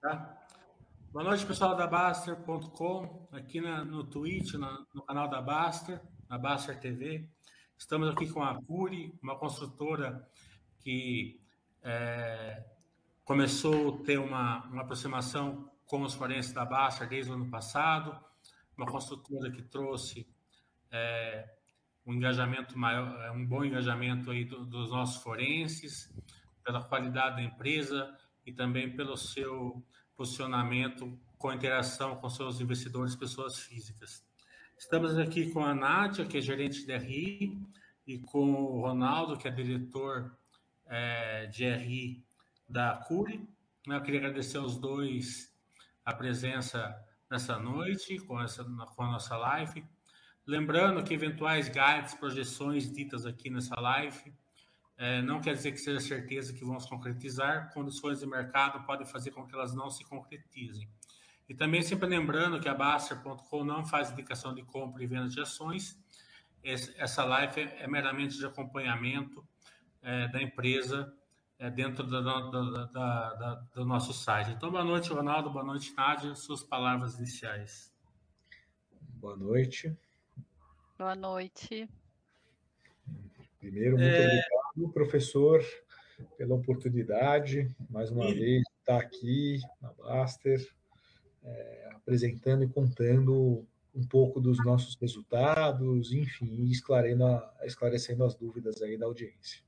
Tá? Boa noite, pessoal da Baster.com, aqui na, no Twitch, na, no canal da Baster, na Baster TV. Estamos aqui com a Curi, uma construtora que é, começou a ter uma, uma aproximação com os forenses da Baster desde o ano passado, uma construtora que trouxe é, um engajamento maior, é, um bom engajamento aí do, dos nossos forenses, pela qualidade da empresa e também pelo seu posicionamento com interação com seus investidores, pessoas físicas. Estamos aqui com a Nádia, que é gerente de RI, e com o Ronaldo, que é diretor é, de RI da Curi. Eu queria agradecer aos dois a presença nessa noite, com, essa, com a nossa live. Lembrando que eventuais guides, projeções ditas aqui nessa live, é, não quer dizer que seja certeza que vão se concretizar. Condições de mercado podem fazer com que elas não se concretizem. E também sempre lembrando que a Baster.com não faz indicação de compra e venda de ações. essa live é, é, meramente de acompanhamento é, da empresa é, dentro da, da, da, do nosso site. Então, boa noite, Ronaldo. Boa noite, Nádia. Suas palavras iniciais. Boa noite. Boa noite. Primeiro, muito é... obrigado, professor, pela oportunidade, mais uma vez, estar aqui na Baster, é, apresentando e contando um pouco dos nossos resultados, enfim, esclarecendo, esclarecendo as dúvidas aí da audiência.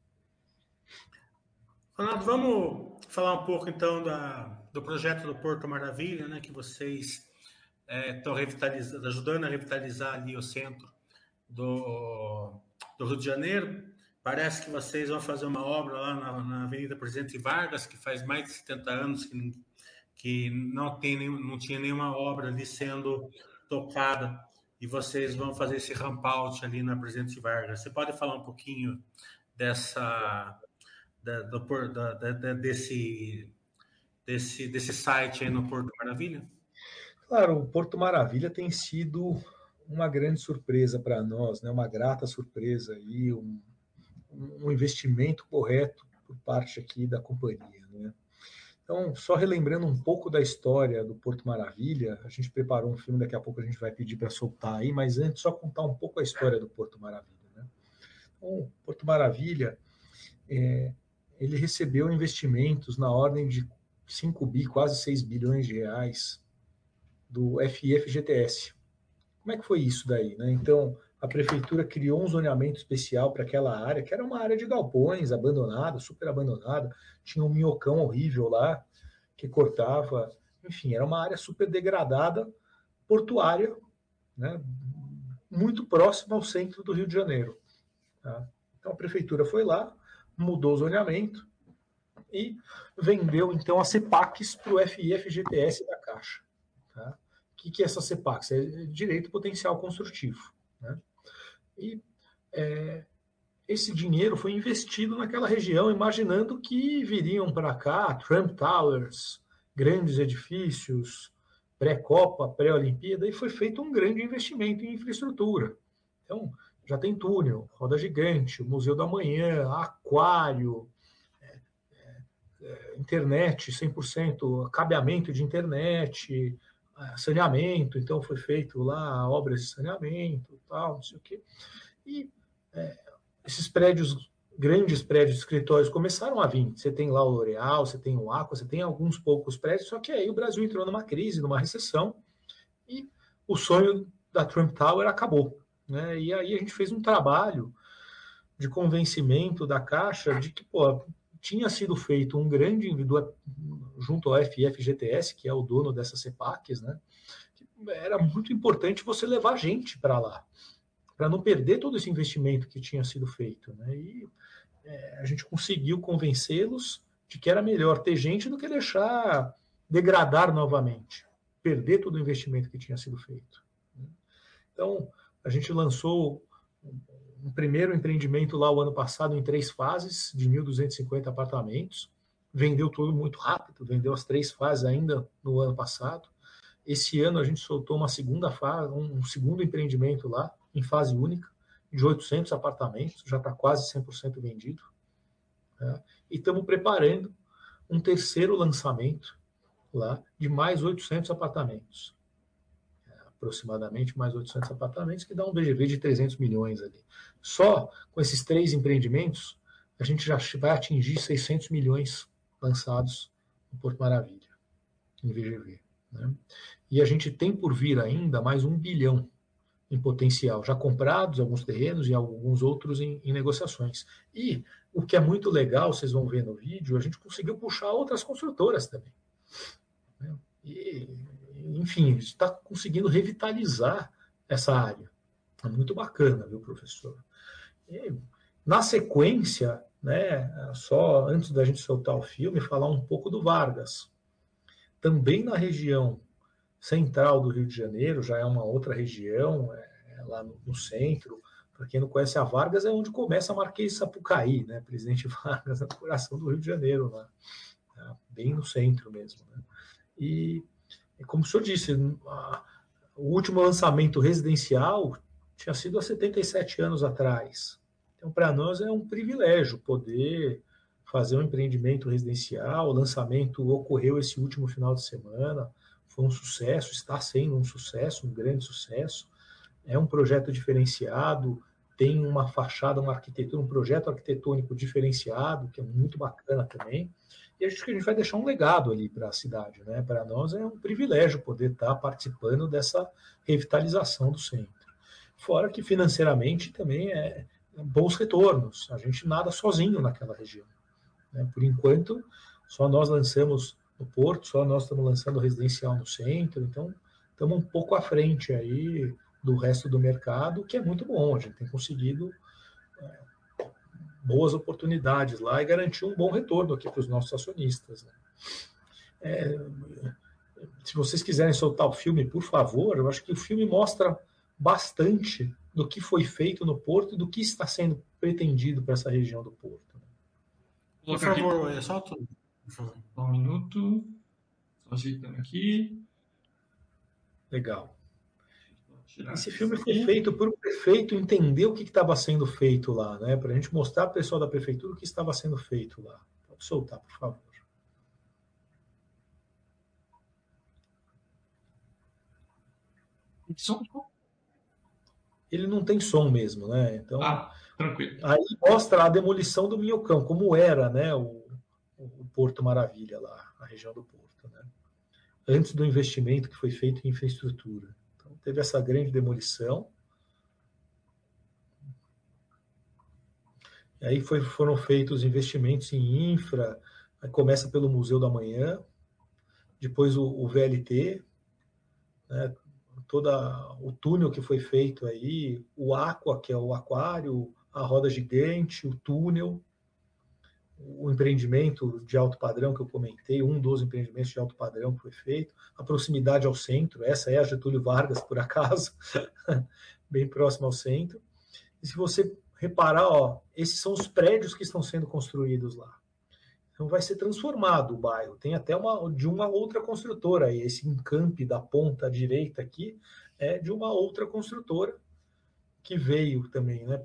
Ronaldo, vamos falar um pouco então da, do projeto do Porto Maravilha, né, que vocês estão é, ajudando a revitalizar ali o centro do, do Rio de Janeiro. Parece que vocês vão fazer uma obra lá na, na Avenida Presidente Vargas, que faz mais de 70 anos que, que não, tem, não tinha nenhuma obra ali sendo tocada, e vocês vão fazer esse ramp out ali na Presidente Vargas. Você pode falar um pouquinho dessa, da, do, da, da, desse, desse, desse site aí no Porto Maravilha? Claro, o Porto Maravilha tem sido uma grande surpresa para nós, né? uma grata surpresa e um, um investimento correto por parte aqui da companhia. Né? Então, só relembrando um pouco da história do Porto Maravilha, a gente preparou um filme, daqui a pouco a gente vai pedir para soltar aí, mas antes só contar um pouco a história do Porto Maravilha. Né? Então, Porto Maravilha, é, ele recebeu investimentos na ordem de 5 bi, quase 6 bilhões de reais do FIFGTS, como é que foi isso daí? Né? Então, a prefeitura criou um zoneamento especial para aquela área, que era uma área de galpões, abandonada, super abandonada, tinha um minhocão horrível lá, que cortava, enfim, era uma área super degradada, portuária, né? muito próxima ao centro do Rio de Janeiro. Tá? Então, a prefeitura foi lá, mudou o zoneamento e vendeu, então, a CEPACs para o FIFGTS da Caixa. Tá? que, que é essa CEPAX? É direito potencial construtivo. Né? E é, esse dinheiro foi investido naquela região, imaginando que viriam para cá Trump Towers, grandes edifícios, pré-Copa, pré-Olimpíada, e foi feito um grande investimento em infraestrutura. Então, já tem túnel, roda gigante, Museu da Manhã, aquário, é, é, é internet 100%, cabeamento de internet, saneamento, então foi feito lá obras de saneamento, tal, não sei o quê. E é, esses prédios, grandes prédios escritórios começaram a vir. Você tem lá o L'Oréal, você tem o Aqua, você tem alguns poucos prédios, só que aí o Brasil entrou numa crise, numa recessão, e o sonho da Trump Tower acabou. Né? E aí a gente fez um trabalho de convencimento da Caixa de que, pô, tinha sido feito um grande junto ao FFGTS, que é o dono dessas CEPACs, né? Era muito importante você levar gente para lá, para não perder todo esse investimento que tinha sido feito, né? E é, a gente conseguiu convencê-los de que era melhor ter gente do que deixar degradar novamente, perder todo o investimento que tinha sido feito. Né? Então, a gente lançou um primeiro empreendimento lá o ano passado em três fases, de 1.250 apartamentos. Vendeu tudo muito rápido, vendeu as três fases ainda no ano passado. Esse ano a gente soltou uma segunda fase, um segundo empreendimento lá, em fase única, de 800 apartamentos, já está quase 100% vendido. Né? E estamos preparando um terceiro lançamento lá de mais 800 apartamentos. Aproximadamente mais 800 apartamentos, que dá um VGV de 300 milhões ali. Só com esses três empreendimentos, a gente já vai atingir 600 milhões lançados no Porto Maravilha, em VGV. Né? E a gente tem por vir ainda mais um bilhão em potencial, já comprados alguns terrenos e alguns outros em, em, negociações. E o que é muito legal, vocês vão ver no vídeo, a gente conseguiu puxar outras construtoras também. Né? E, enfim, está conseguindo revitalizar essa área. É muito bacana, viu, professor? E, na sequência, né, só antes da gente soltar o filme, falar um pouco do Vargas. Também na região central do Rio de Janeiro, já é uma outra região, é, é lá no, no centro. Para quem não conhece a Vargas, é onde começa a Marquês Sapucaí, né? Presidente Vargas, no coração do Rio de Janeiro, lá, né? bem no centro mesmo. Né? E, como o senhor disse, a, o último lançamento residencial tinha sido há 77 anos atrás. Então, para nós é um privilégio poder fazer um empreendimento residencial. O lançamento ocorreu esse último final de semana, foi um sucesso, está sendo um sucesso, um grande sucesso. É um projeto diferenciado, tem uma fachada, uma arquitetura, um projeto arquitetônico diferenciado, que é muito bacana também. E acho que a gente vai deixar um legado ali para a cidade. Né? Para nós é um privilégio poder estar participando dessa revitalização do centro. Fora que financeiramente também é, bons retornos. A gente nada sozinho naquela região. Né? Por enquanto, só nós lançamos no Porto, só nós estamos lançando residencial no centro, então estamos um pouco à frente aí do resto do mercado, que é muito bom. A gente tem conseguido é, boas oportunidades lá e garantir um bom retorno aqui para os nossos acionistas. Né? É, se vocês quiserem soltar o filme, por favor, eu acho que o filme mostra bastante do que foi feito no Porto e do que está sendo pretendido para essa região do Porto. Né? Por favor, é só tudo. Um minuto. Só ajeitando aqui. Legal. Esse filme foi feito por o prefeito entender o que estava sendo feito lá, né? Para a gente mostrar para o pessoal da prefeitura o que estava sendo feito lá. Pode soltar, por favor. Som ele não tem som mesmo, né? Então, ah, tranquilo. Aí mostra a demolição do Minhocão, como era, né? O, o Porto Maravilha lá, a região do Porto, né? Antes do investimento que foi feito em infraestrutura. Teve essa grande demolição. E aí foi, foram feitos investimentos em infra, começa pelo Museu da Manhã, depois o, o VLT, né, toda o túnel que foi feito aí, o Aqua, que é o aquário, a roda gigante, o túnel, o empreendimento de alto padrão que eu comentei, um dos empreendimentos de alto padrão que foi feito, a proximidade ao centro, essa é a Getúlio Vargas, por acaso, bem próximo ao centro. E se você reparar, ó, esses são os prédios que estão sendo construídos lá. Então vai ser transformado o bairro. Tem até uma de uma outra construtora aí. Esse encampe da ponta direita aqui é de uma outra construtora que veio também né,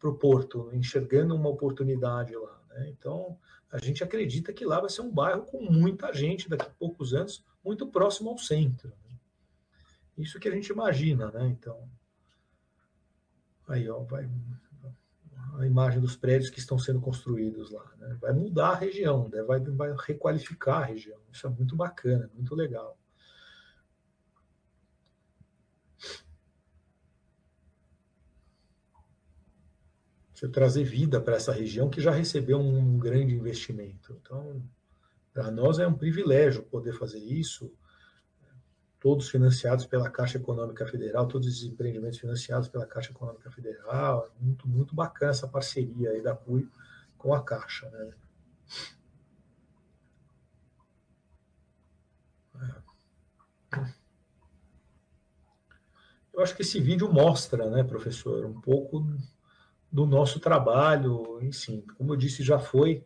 para o Porto, enxergando uma oportunidade lá. Né? Então a gente acredita que lá vai ser um bairro com muita gente daqui a poucos anos, muito próximo ao centro. Né? Isso que a gente imagina, né? Então aí ó, vai a imagem dos prédios que estão sendo construídos lá. Né? Vai mudar a região, né? vai, vai requalificar a região. Isso é muito bacana, muito legal. Você trazer vida para essa região que já recebeu um grande investimento. Então, para nós é um privilégio poder fazer isso todos financiados pela Caixa Econômica Federal, todos os empreendimentos financiados pela Caixa Econômica Federal. Muito, muito bacana essa parceria aí da CUI com a Caixa. Né? É. Eu acho que esse vídeo mostra, né, professor, um pouco do nosso trabalho, enfim, como eu disse, já foi,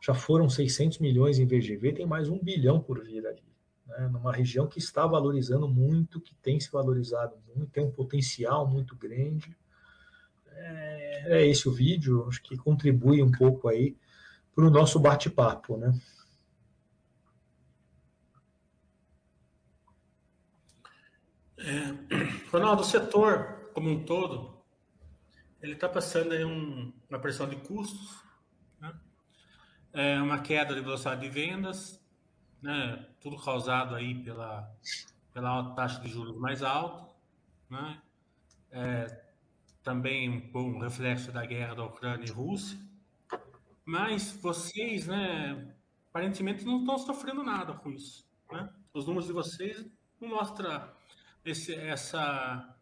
já foram 600 milhões em VGV, tem mais um bilhão por vir ali, né? numa região que está valorizando muito, que tem se valorizado muito, tem um potencial muito grande. É, é esse o vídeo, acho que contribui um pouco aí para o nosso bate-papo, né? É, Ronaldo, o setor como um todo ele está passando aí um, uma pressão de custos, né? é, uma queda de velocidade de vendas, né? tudo causado aí pela, pela taxa de juros mais alta, né? É, também um, um reflexo da guerra da Ucrânia e Rússia, mas vocês, né, aparentemente não estão sofrendo nada com isso, né? Os números de vocês não mostram esse, essa,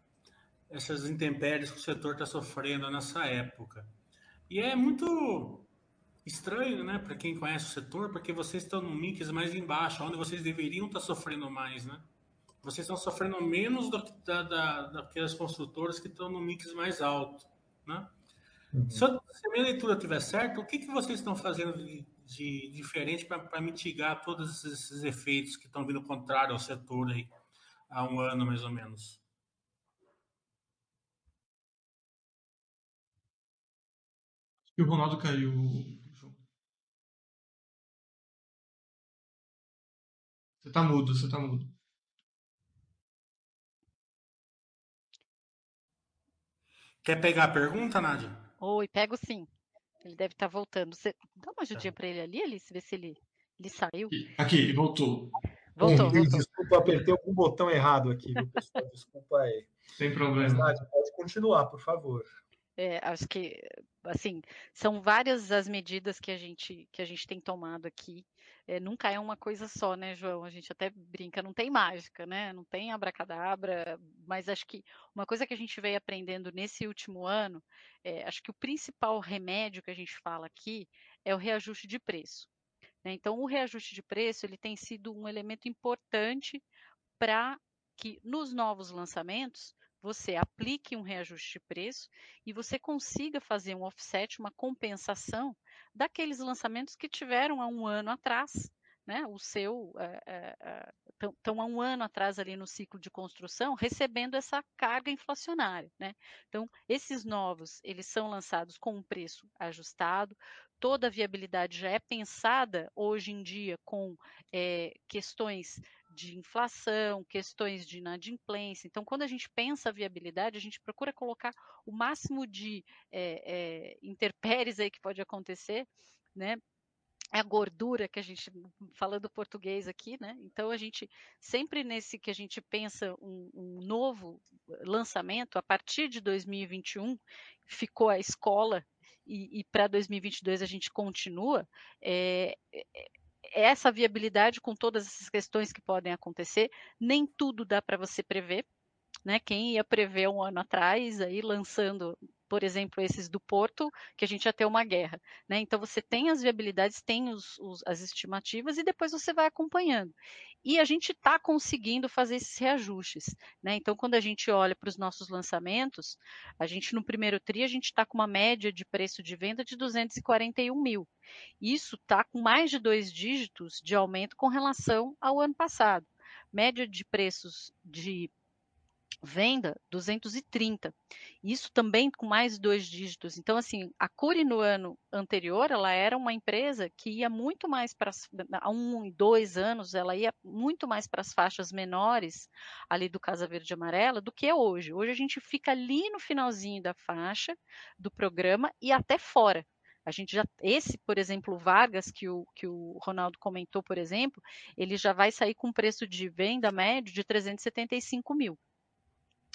essas intempéries que o setor está sofrendo nessa época. E é muito estranho, né, para quem conhece o setor, porque vocês estão no mix mais embaixo, onde vocês deveriam estar tá sofrendo mais, né? Vocês estão sofrendo menos do que da, da, daquelas construtoras que estão no mix mais alto, né? Uhum. Se, a minha leitura estiver certa, o que, que vocês estão fazendo de, de diferente para mitigar todos esses efeitos que estão vindo contrário ao setor aí há um ano mais ou menos? E o Ronaldo caiu. Você tá mudo, você tá mudo. Quer pegar a pergunta, Nádia? Oi, pego sim. Ele deve estar tá voltando. Você dá uma ajudinha tá. para ele ali, Alice, ver se ele, ele saiu. Aqui, voltou. Voltou, voltou. Desculpa, apertei algum botão errado aqui, viu, pessoal? Desculpa aí. Sem problema. Mas, Nádia, pode continuar, por favor. É, acho que, assim, são várias as medidas que a gente, que a gente tem tomado aqui. É, nunca é uma coisa só, né, João? A gente até brinca, não tem mágica, né? Não tem abracadabra, mas acho que uma coisa que a gente veio aprendendo nesse último ano, é, acho que o principal remédio que a gente fala aqui é o reajuste de preço. Né? Então, o reajuste de preço ele tem sido um elemento importante para que nos novos lançamentos você aplique um reajuste de preço e você consiga fazer um offset, uma compensação daqueles lançamentos que tiveram há um ano atrás, né? O seu estão há um ano atrás ali no ciclo de construção recebendo essa carga inflacionária, né? Então esses novos eles são lançados com um preço ajustado, toda a viabilidade já é pensada hoje em dia com é, questões de inflação, questões de inadimplência. Então, quando a gente pensa a viabilidade, a gente procura colocar o máximo de é, é, interpéries aí que pode acontecer, né? É a gordura que a gente, falando português aqui, né? Então, a gente, sempre nesse que a gente pensa um, um novo lançamento, a partir de 2021, ficou a escola e, e para 2022 a gente continua, é, essa viabilidade com todas essas questões que podem acontecer, nem tudo dá para você prever. Né? Quem ia prever um ano atrás, aí lançando, por exemplo, esses do Porto, que a gente ia ter uma guerra. Né? Então você tem as viabilidades, tem os, os, as estimativas e depois você vai acompanhando. E a gente está conseguindo fazer esses reajustes. Né? Então, quando a gente olha para os nossos lançamentos, a gente no primeiro TRI, a gente está com uma média de preço de venda de 241 mil. Isso está com mais de dois dígitos de aumento com relação ao ano passado. Média de preços de venda 230. Isso também com mais dois dígitos. Então, assim, a Curi no ano anterior, ela era uma empresa que ia muito mais para há um dois anos, ela ia muito mais para as faixas menores ali do Casa Verde e Amarela do que é hoje. Hoje a gente fica ali no finalzinho da faixa do programa e até fora. A gente já, esse, por exemplo, Vargas, que o, que o Ronaldo comentou, por exemplo, ele já vai sair com preço de venda médio de 375 mil.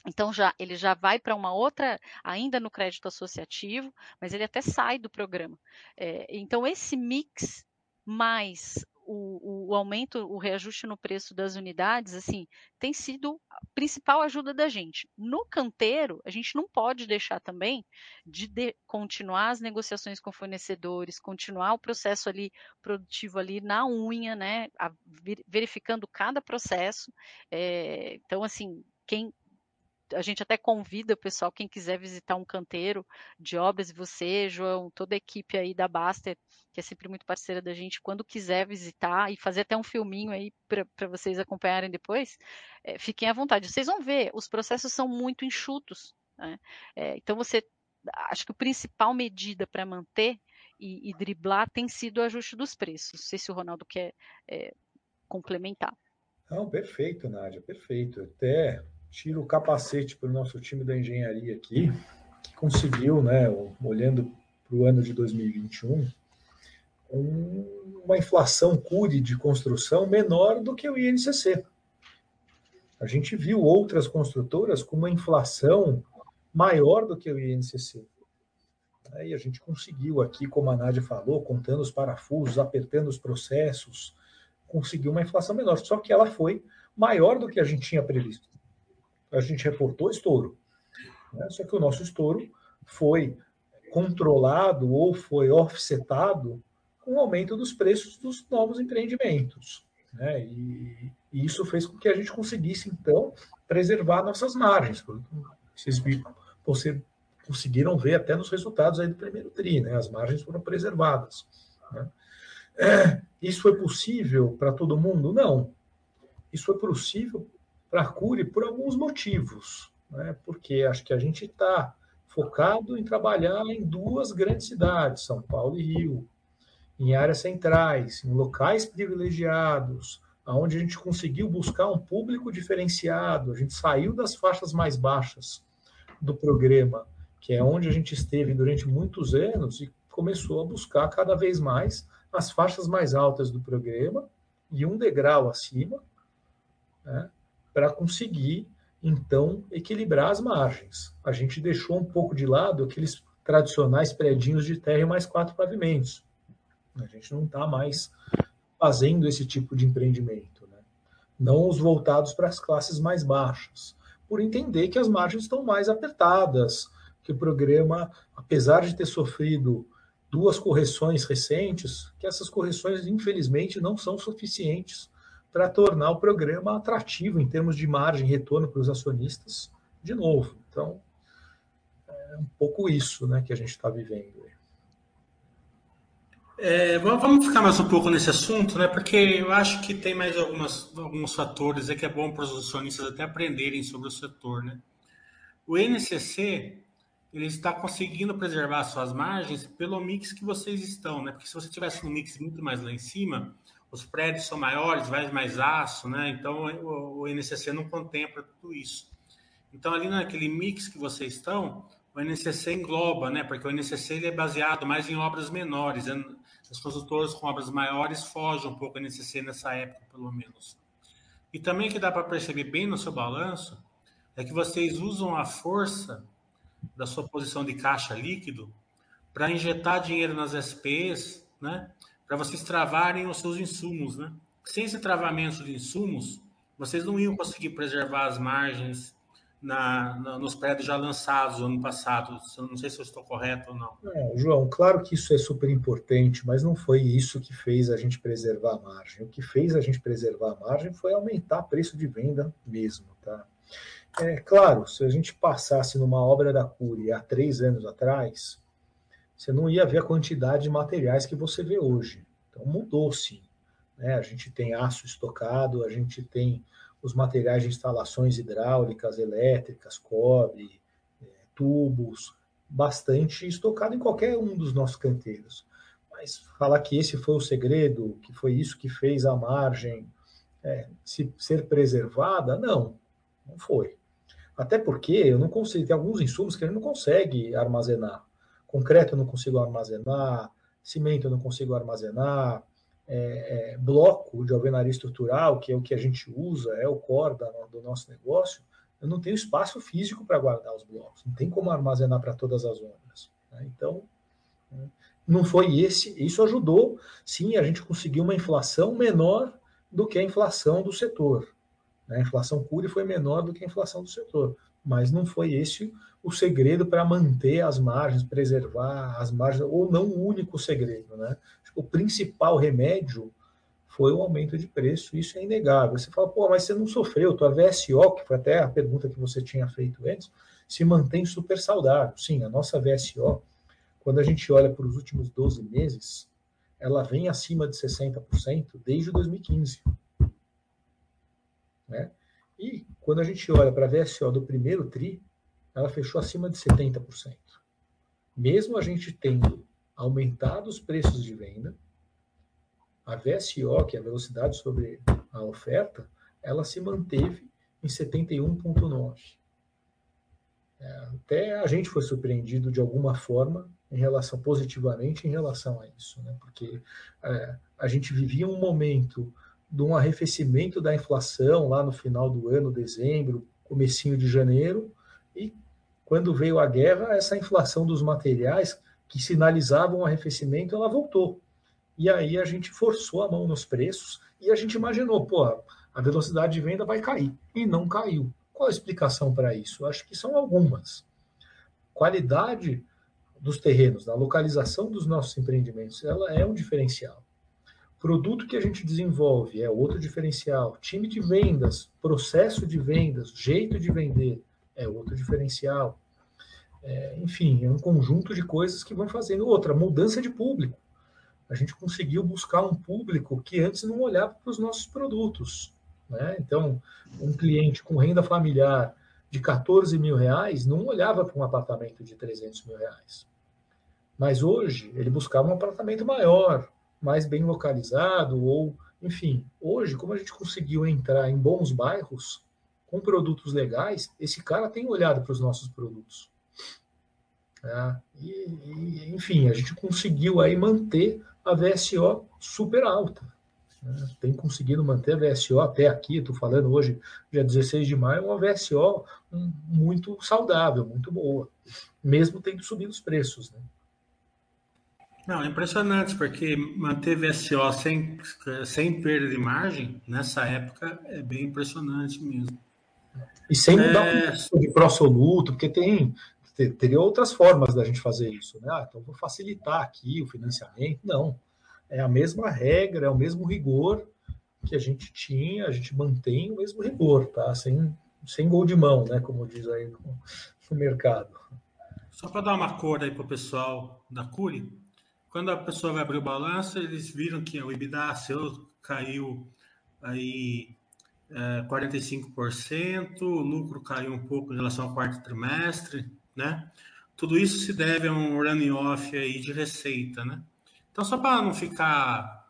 Então já ele já vai para uma outra, ainda no crédito associativo, mas ele até sai do programa. É, então esse mix mais o, o, aumento, o reajuste no preço das unidades, assim, tem sido a principal ajuda da gente. No canteiro, a gente não pode deixar também de, de continuar as negociações com fornecedores, continuar o processo ali produtivo ali na unha, né, a, verificando cada processo. É, então, assim, quem a gente até convida o pessoal, quem quiser visitar um canteiro de obras, você, João, toda a equipe aí da Baster, que é sempre muito parceira da gente, quando quiser visitar e fazer até um filminho aí para vocês acompanharem depois, é, fiquem à vontade. Vocês vão ver, os processos são muito enxutos. Né? É, então você, acho que a principal medida para manter e, e, driblar tem sido o ajuste dos preços. Não sei se o Ronaldo quer é, complementar. Não, perfeito, Nádia, perfeito. Até tiro o capacete para o nosso time da engenharia aqui, que conseguiu, né, olhando para o ano de 2021, um, uma inflação CURI de construção menor do que o INCC. A gente viu outras construtoras com uma inflação maior do que o INCC. E a gente conseguiu aqui, como a Nádia falou, contando os parafusos, apertando os processos, conseguiu uma inflação menor. Só que ela foi maior do que a gente tinha previsto. A gente reportou estouro. Né? Só que o nosso estouro foi controlado ou foi offsetado com o aumento dos preços dos novos empreendimentos. Né? E, e, isso fez com que a gente conseguisse, então, preservar nossas margens. Vocês, você, conseguiram ver até nos resultados aí do primeiro TRI, né? as margens foram preservadas. Né? É, isso foi possível para todo mundo? Não. Isso foi possível para a Cure por alguns motivos. Né? Porque acho que a gente está focado em trabalhar em duas grandes cidades, São Paulo e Rio, em áreas centrais, em locais privilegiados, aonde a gente conseguiu buscar um público diferenciado, a gente saiu das faixas mais baixas do programa, que é onde a gente esteve durante muitos anos e começou a buscar cada vez mais as faixas mais altas do programa e um degrau acima, né, para conseguir então equilibrar as margens. A gente deixou um pouco de lado aqueles tradicionais predinhos de terra e mais quatro pavimentos. A gente não está mais fazendo esse tipo de empreendimento, né? não os voltados para as classes mais baixas, por entender que as margens estão mais apertadas, que o programa, apesar de ter sofrido duas correções recentes, que essas correções, infelizmente, não são suficientes para tornar o programa atrativo em termos de margem e retorno para os acionistas de novo. Então, é um pouco isso né, que a gente está vivendo. É, vamos ficar mais um pouco nesse assunto, né? Porque eu acho que tem mais algumas, alguns fatores que é bom para os acionistas até aprenderem sobre o setor, né? O NCC ele está conseguindo preservar suas margens pelo mix que vocês estão, né? Porque se você tivesse um mix muito mais lá em cima, os prédios são maiores, vai mais aço, né? Então o, o NCC não contempla tudo isso. Então ali naquele mix que vocês estão, o NCC engloba, né? Porque o NCC ele é baseado mais em obras menores. Né? As construtoras com obras maiores fogem um pouco do NCC nessa época, pelo menos. E também que dá para perceber bem no seu balanço é que vocês usam a força da sua posição de caixa líquido para injetar dinheiro nas SPs, né? Para vocês travarem os seus insumos, né? Sem esse travamento de insumos, vocês não iam conseguir preservar as margens na, na, nos prédios já lançados no ano passado. Não sei se eu estou correto ou não. É, João, claro que isso é super importante, mas não foi isso que fez a gente preservar a margem. O que fez a gente preservar a margem foi aumentar o preço de venda mesmo, tá? É claro, se a gente passasse numa obra da Cury há três anos atrás, você não ia ver a quantidade de materiais que você vê hoje. Então mudou sim. Né? A gente tem aço estocado, a gente tem os materiais de instalações hidráulicas, elétricas, cobre, é, tubos, bastante estocado em qualquer um dos nossos canteiros. Mas falar que esse foi o segredo, que foi isso que fez a margem é, se, ser preservada, não, não foi. Até porque eu não consigo, tem alguns insumos que a gente não consegue armazenar. Concreto eu não consigo armazenar, cimento eu não consigo armazenar, é, é, bloco de alvenaria estrutural, que é o que a gente usa, é o core da, do nosso negócio, eu não tenho espaço físico para guardar os blocos, não tem como armazenar para todas as obras. Né? Então, né, não foi esse, isso ajudou, sim, a gente conseguiu uma inflação menor do que a inflação do setor. Né? A inflação CURI foi menor do que a inflação do setor, mas não foi esse o segredo para manter as margens, preservar as margens, ou não o único segredo, né? o principal remédio foi o aumento de preço, isso é inegável. Você fala, pô, mas você não sofreu, tua VSO, que foi até a pergunta que você tinha feito antes, se mantém super saudável. Sim, a nossa VSO, quando a gente olha para os últimos 12 meses, ela vem acima de 60% desde 2015. Né? E quando a gente olha para a VSO do primeiro TRI, ela fechou acima de 70%. Mesmo a gente tendo aumentado os preços de venda, a VSO, que é a velocidade sobre a oferta, ela se manteve em 71,9. É, até a gente foi surpreendido de alguma forma em relação positivamente em relação a isso, né? porque é, a gente vivia um momento de um arrefecimento da inflação lá no final do ano, dezembro, comecinho de janeiro, e quando veio a guerra, essa inflação dos materiais que sinalizavam um arrefecimento, ela voltou. E aí a gente forçou a mão nos preços e a gente imaginou, pô, a velocidade de venda vai cair. E não caiu. Qual a explicação para isso? Acho que são algumas. Qualidade dos terrenos, da localização dos nossos empreendimentos, ela é um diferencial. Produto que a gente desenvolve é outro diferencial. Time de vendas, processo de vendas, jeito de vender é outro diferencial. É, enfim, é um conjunto de coisas que vão fazendo. Outra, mudança de público. A gente conseguiu buscar um público que antes não olhava para os nossos produtos. Né? Então, um cliente com renda familiar de 14 mil reais não olhava para um apartamento de 300 mil reais. Mas hoje, ele buscava um apartamento maior, mais bem localizado, ou, enfim, hoje, como a gente conseguiu entrar em bons bairros, com produtos legais, esse cara tem olhado para os nossos produtos. É, e, e, enfim, a gente conseguiu aí manter a VSO super alta. Né? Tem conseguido manter a VSO até aqui, estou falando hoje, dia 16 de maio, uma VSO muito saudável, muito boa, mesmo tendo subido os preços. Né? Não, é impressionante, porque manter VSO sem, sem perda de margem, nessa época, é bem impressionante mesmo. E sem mudar é... o de pró-soluto, porque tem, teria outras formas da gente fazer isso. Né? Ah, então vou facilitar aqui o financiamento. Não. É a mesma regra, é o mesmo rigor que a gente tinha, a gente mantém o mesmo rigor, tá? Sem, sem gol de mão, né? Como diz aí no, no mercado. Só para dar uma cor aí para o pessoal da Curi, quando a pessoa vai abrir o balanço, eles viram que o EBITDA seu caiu aí é, 45%, o lucro caiu um pouco em relação ao quarto trimestre, né? Tudo isso se deve a um running off aí de receita, né? Então, só para não ficar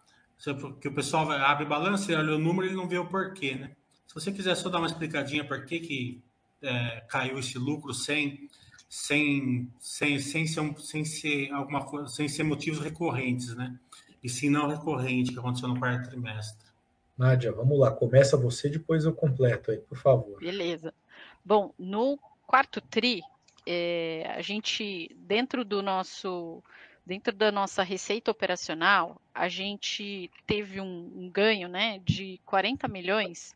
que o pessoal abre balanço e olha o número e não vê o porquê, né? Se você quiser só dar uma explicadinha por que, que é, caiu esse lucro sem sem, sem, sem, ser, sem ser alguma coisa, sem ser motivos recorrentes, né? E sim não recorrente que aconteceu no quarto trimestre. Nádia, vamos lá, começa você, depois eu completo aí, por favor. Beleza. Bom, no quarto tri, é, a gente, dentro do nosso, dentro da nossa receita operacional, a gente teve um, um ganho, né, de 40 milhões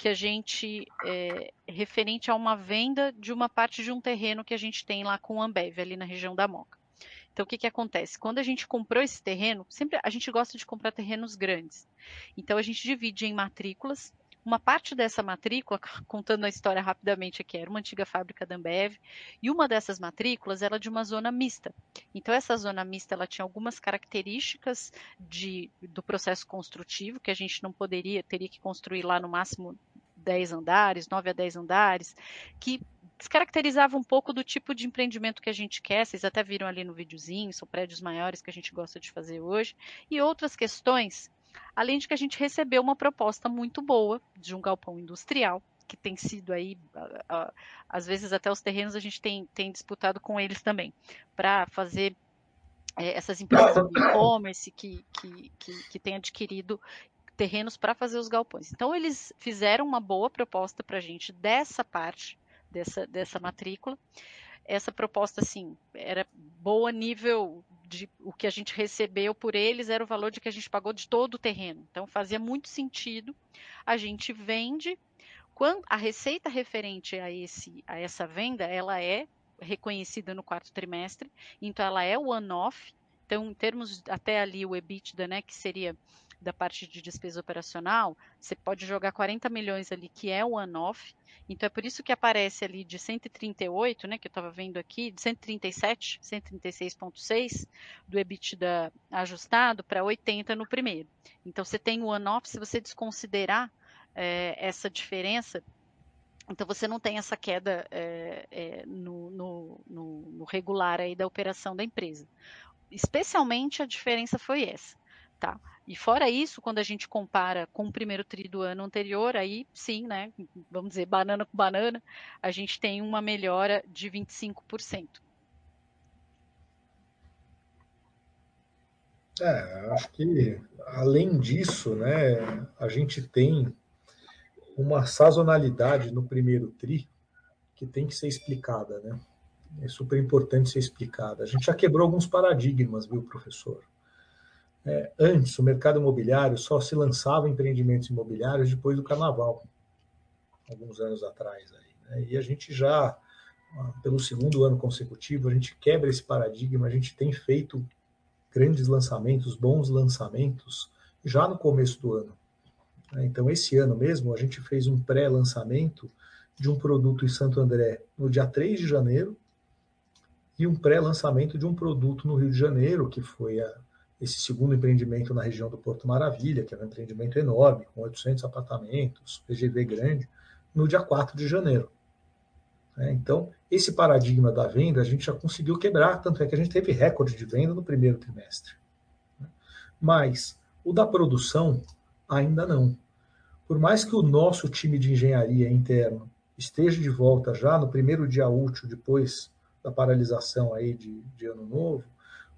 que a gente é, referente a uma venda de uma parte de um terreno que a gente tem lá com o Ambev, ali na região da Moca. Então, o que, que acontece? Quando a gente comprou esse terreno, sempre a gente gosta de comprar terrenos grandes. Então, a gente divide em matrículas. Uma parte dessa matrícula, contando a história rapidamente aqui, era uma antiga fábrica da Ambev, e uma dessas matrículas era de uma zona mista. Então, essa zona mista ela tinha algumas características de, do processo construtivo que a gente não poderia, teria que construir lá no máximo 10 andares, 9 a 10 andares, que descaracterizava um pouco do tipo de empreendimento que a gente quer, vocês até viram ali no videozinho, são prédios maiores que a gente gosta de fazer hoje, e outras questões, além de que a gente recebeu uma proposta muito boa de um galpão industrial, que tem sido aí, às vezes até os terrenos a gente tem, tem disputado com eles também, para fazer é, essas empresas de e-commerce que, que, que, que têm adquirido terrenos para fazer os galpões. Então, eles fizeram uma boa proposta para a gente dessa parte, dessa, dessa matrícula. Essa proposta, assim, era boa nível de o que a gente recebeu por eles era o valor de que a gente pagou de todo o terreno. Então, fazia muito sentido. A gente vende. Quando a receita referente a, esse, a essa venda, ela é reconhecida no quarto trimestre, então ela é one-off. Então, em termos até ali o EBITDA, né, que seria da parte de despesa operacional, você pode jogar 40 milhões ali, que é o one-off. Então, é por isso que aparece ali de 138, né, que eu estava vendo aqui, de 137, 136,6 do EBITDA ajustado para 80 no primeiro. Então, você tem o one-off, se você desconsiderar é, essa diferença, então você não tem essa queda é, é, no, no, no, no regular aí da operação da empresa. Especialmente a diferença foi essa Tá. E fora isso, quando a gente compara com o primeiro tri do ano anterior, aí sim, né, vamos dizer, banana com banana, a gente tem uma melhora de 25%. É, acho que além disso, né, a gente tem uma sazonalidade no primeiro tri que tem que ser explicada, né? É super importante ser explicada. A gente já quebrou alguns paradigmas, viu, professor? É, antes, o mercado imobiliário só se lançava empreendimentos imobiliários depois do carnaval, alguns anos atrás. Aí, né? E a gente já, pelo segundo ano consecutivo, a gente quebra esse paradigma, a gente tem feito grandes lançamentos, bons lançamentos, já no começo do ano. Né? Então, esse ano mesmo, a gente fez um pré-lançamento de um produto em Santo André no dia 3 de janeiro e um pré-lançamento de um produto no Rio de Janeiro, que foi a esse segundo empreendimento na região do Porto Maravilha, que é um empreendimento enorme, com 800 apartamentos, PGV grande, no dia 4 de janeiro. É, então, esse paradigma da venda a gente já conseguiu quebrar, tanto é que a gente teve recorde de venda no primeiro trimestre. Mas o da produção, ainda não. Por mais que o nosso time de engenharia interno esteja de volta já no primeiro dia útil depois da paralisação aí de, de ano novo,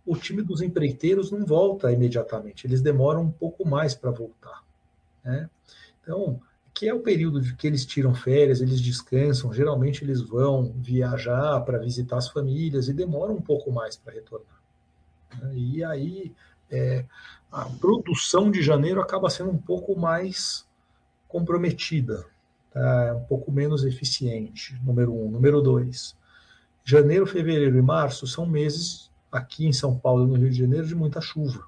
o time dos empreiteiros não volta imediatamente, eles demoram um pouco mais para voltar. Né? Então, que é o período de que eles tiram férias, eles descansam, geralmente eles vão viajar para visitar as famílias e demoram um pouco mais para retornar. Né? E aí é, a produção de janeiro acaba sendo um pouco mais comprometida, tá? um pouco menos eficiente, número um. Número dois, janeiro, fevereiro e março são meses aqui em São Paulo e no Rio de Janeiro de muita chuva.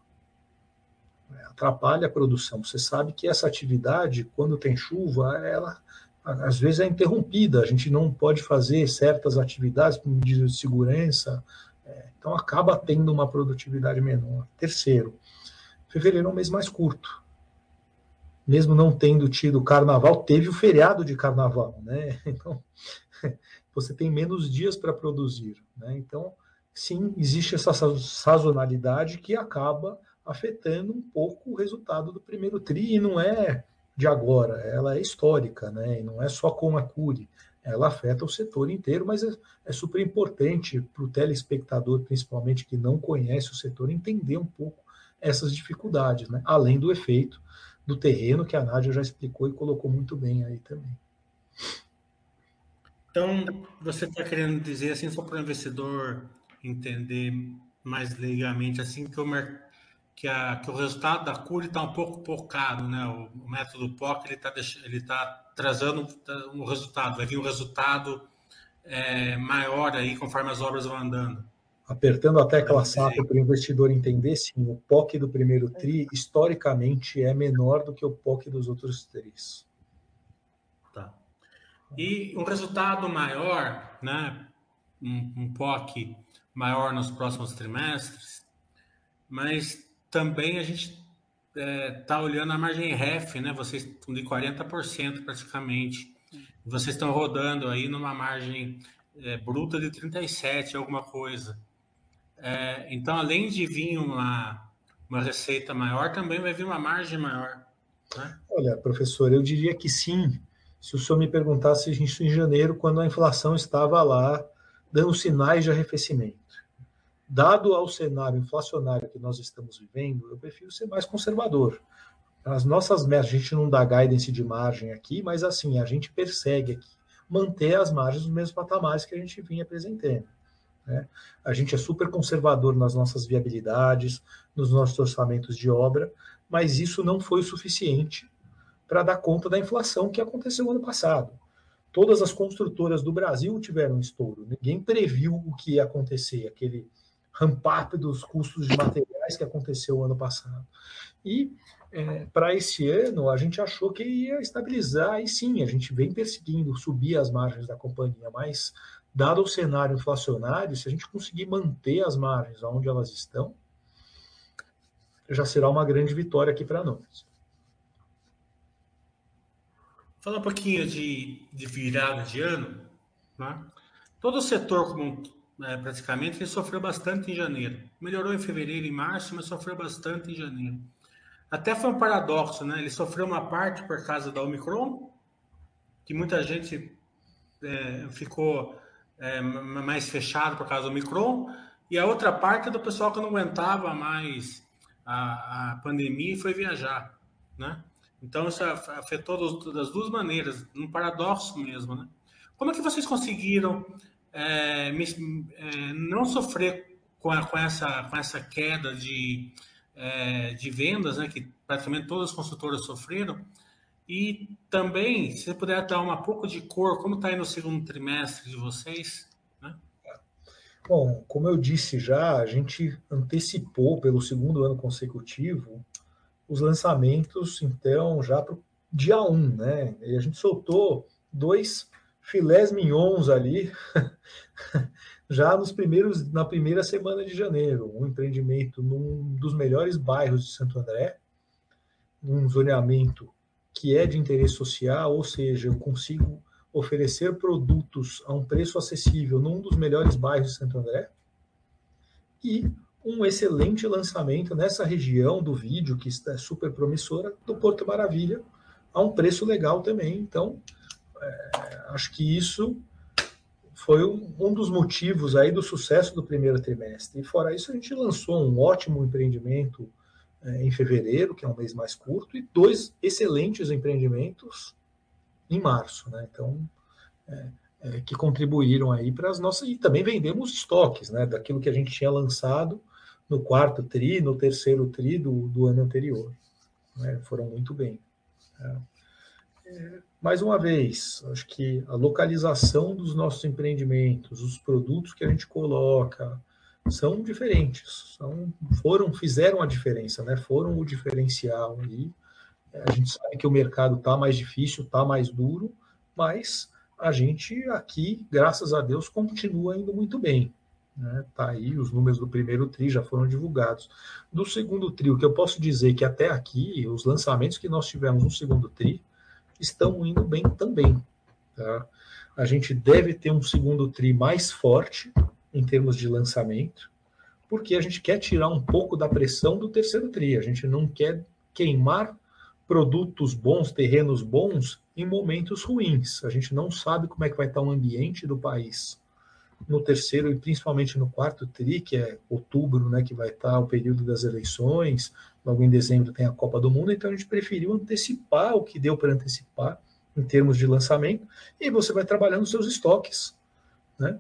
É, atrapalha a produção. Você sabe que essa atividade, quando tem chuva, ela às vezes é interrompida. A gente não pode fazer certas atividades por medidas de segurança. É, então acaba tendo uma produtividade menor. Terceiro, fevereiro é um mês mais curto. Mesmo não tendo tido carnaval, teve o feriado de carnaval, né? Então você tem menos dias para produzir, né? Então sim, existe essa sazonalidade que acaba afetando um pouco o resultado do primeiro TRI, e não é de agora, ela é histórica, né? E não é só com a Cure, ela afeta o setor inteiro, mas é, é super importante para o telespectador, principalmente que não conhece o setor, entender um pouco essas dificuldades, né? Além do efeito do terreno que a Nádia já explicou e colocou muito bem aí também. Então, você está querendo dizer assim, só para o investidor entender mais legalmente assim que o, que, a, que o resultado da cura está um pouco pocado, né? O, o método POC ele está ele tá trazendo um resultado, vai vir um resultado é, maior aí conforme as obras vão andando. Apertando a tecla SAP para o investidor entender, sim, o POC do primeiro TRI, historicamente, é menor do que o POC dos outros TRIs. Tá. E um resultado maior, né, um, um POC maior nos próximos trimestres, mas também a gente está é, tá olhando a margem REF, né? Vocês de 40% praticamente. Vocês estão rodando aí numa margem é, bruta de 37, alguma coisa. É, então, além de vir uma, uma receita maior, também vai vir uma margem maior. Né? Olha, professor, eu diria que sim. Se o senhor me perguntasse isso em janeiro, quando a inflação estava lá dando sinais de arrefecimento. Dado ao cenário inflacionário que nós estamos vivendo, eu prefiro ser mais conservador. As nossas metas, a gente não dá guidance de margem aqui, mas assim, a gente persegue aqui manter as margens nos mesmos patamares que a gente vinha apresentando. Né? A gente é super conservador nas nossas viabilidades, nos nossos orçamentos de obra, mas isso não foi o suficiente para dar conta da inflação que aconteceu ano passado. Todas as construtoras do Brasil tiveram estouro. Ninguém previu o que ia acontecer, aquele ramp-up dos custos de materiais que aconteceu ano passado. E é, para esse ano, a gente achou que ia estabilizar, e sim, a gente vem perseguindo subir as margens da companhia, mas dado o cenário inflacionário, se a gente conseguir manter as margens onde elas estão, já será uma grande vitória aqui para nós. Fala um pouquinho de, de virada de ano. Né? Todo o setor, como é, praticamente, ele sofreu bastante em janeiro. Melhorou em fevereiro e março, mas sofreu bastante em janeiro. até foi um paradoxo, né? Ele sofreu uma parte por causa da Omicron, que muita gente é, ficou é, mais fechado por causa do Omicron, e a outra parte é do pessoal que não aguentava mais a, a pandemia e foi viajar, né? Então isso afetou das duas maneiras, um paradoxo mesmo, né? Como é que vocês conseguiram é, é, não sofrer com, a, com, essa, com essa queda de, é, de vendas, né, que praticamente todas as consultoras sofreram? E também, se você puder dar uma pouco de cor, como está aí no segundo trimestre de vocês? Né? Bom, como eu disse já, a gente antecipou pelo segundo ano consecutivo os lançamentos, então, já para o dia 1, né? E a gente soltou dois filés mignons ali, já nos primeiros, na primeira semana de janeiro. Um empreendimento num dos melhores bairros de Santo André, um zoneamento que é de interesse social, ou seja, eu consigo oferecer produtos a um preço acessível num dos melhores bairros de Santo André, e um excelente lançamento nessa região do vídeo, que está super promissora, do Porto Maravilha, a um preço legal também. Então, é, acho que isso foi um, um, dos motivos aí do sucesso do primeiro trimestre. E fora isso, a gente lançou um ótimo empreendimento é, em fevereiro, que é um mês mais curto, e dois excelentes empreendimentos em março. Né? Então, é, é, que contribuíram aí para as nossas. E também vendemos estoques né, daquilo que a gente tinha lançado no quarto TRI, no terceiro TRI do, do ano anterior. Né? Foram muito bem. É. É, mais uma vez, acho que a localização dos nossos empreendimentos, os produtos que a gente coloca, são diferentes, são, foram, fizeram a diferença, né? Foram o diferencial e a gente sabe que o mercado está mais difícil, está mais duro, mas a gente aqui, graças a Deus, continua indo muito bem. Né? Tá aí, os números do primeiro TRI já foram divulgados. Do segundo TRI, o que eu posso dizer que até aqui, os lançamentos que nós tivemos no segundo TRI estão indo bem também. Tá? A gente deve ter um segundo TRI mais forte, em termos de lançamento, porque a gente quer tirar um pouco da pressão do terceiro TRI. A gente não quer queimar produtos bons, terrenos bons em momentos ruins. A gente não sabe como é que vai estar o ambiente do país no terceiro e principalmente no quarto TRI, que é outubro, né, que vai estar o período das eleições, logo em dezembro tem a Copa do Mundo, então a gente preferiu antecipar o que deu para antecipar em termos de lançamento, e você vai trabalhando seus estoques, né?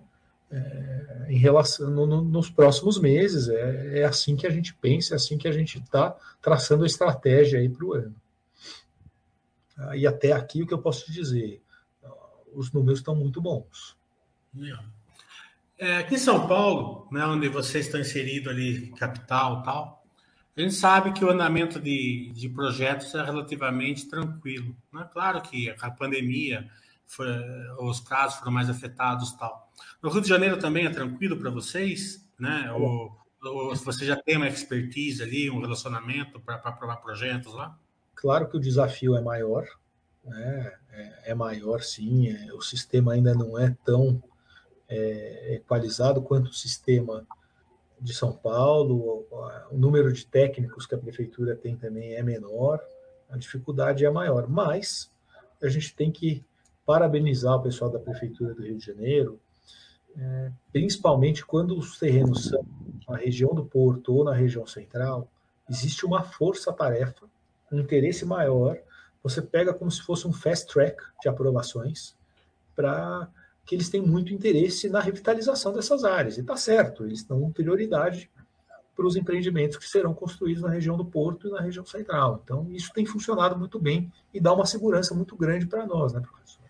é, em relação no, no, nos próximos meses. É, é, assim que a gente pensa, é assim que a gente está traçando a estratégia aí para o ano. Ah, e até aqui o que eu posso te dizer, os números estão muito bons. É, aqui em São Paulo, né, onde vocês estão inseridos ali, capital tal, a gente sabe que o andamento de, de projetos é relativamente tranquilo. Né? Claro que a pandemia, foi, os casos foram mais afetados tal. No Rio de Janeiro também é tranquilo para vocês, né? Ou, ou você já tem uma expertise ali, um relacionamento para aprovar projetos lá? Claro que o desafio é maior, né? é, é maior sim, é, o sistema ainda não é tão é, equalizado quanto o sistema de São Paulo, o número de técnicos que a prefeitura tem também é menor, a dificuldade é maior, mas a gente tem que parabenizar o pessoal da prefeitura do Rio de Janeiro, é, principalmente quando os terrenos são na região do Porto ou na região central, existe uma força-tarefa, um interesse maior. Você pega como se fosse um fast track de aprovações para que eles têm muito interesse na revitalização dessas áreas. E está certo, eles dão prioridade para os empreendimentos que serão construídos na região do Porto e na região central. Então, isso tem funcionado muito bem e dá uma segurança muito grande para nós, né, professor?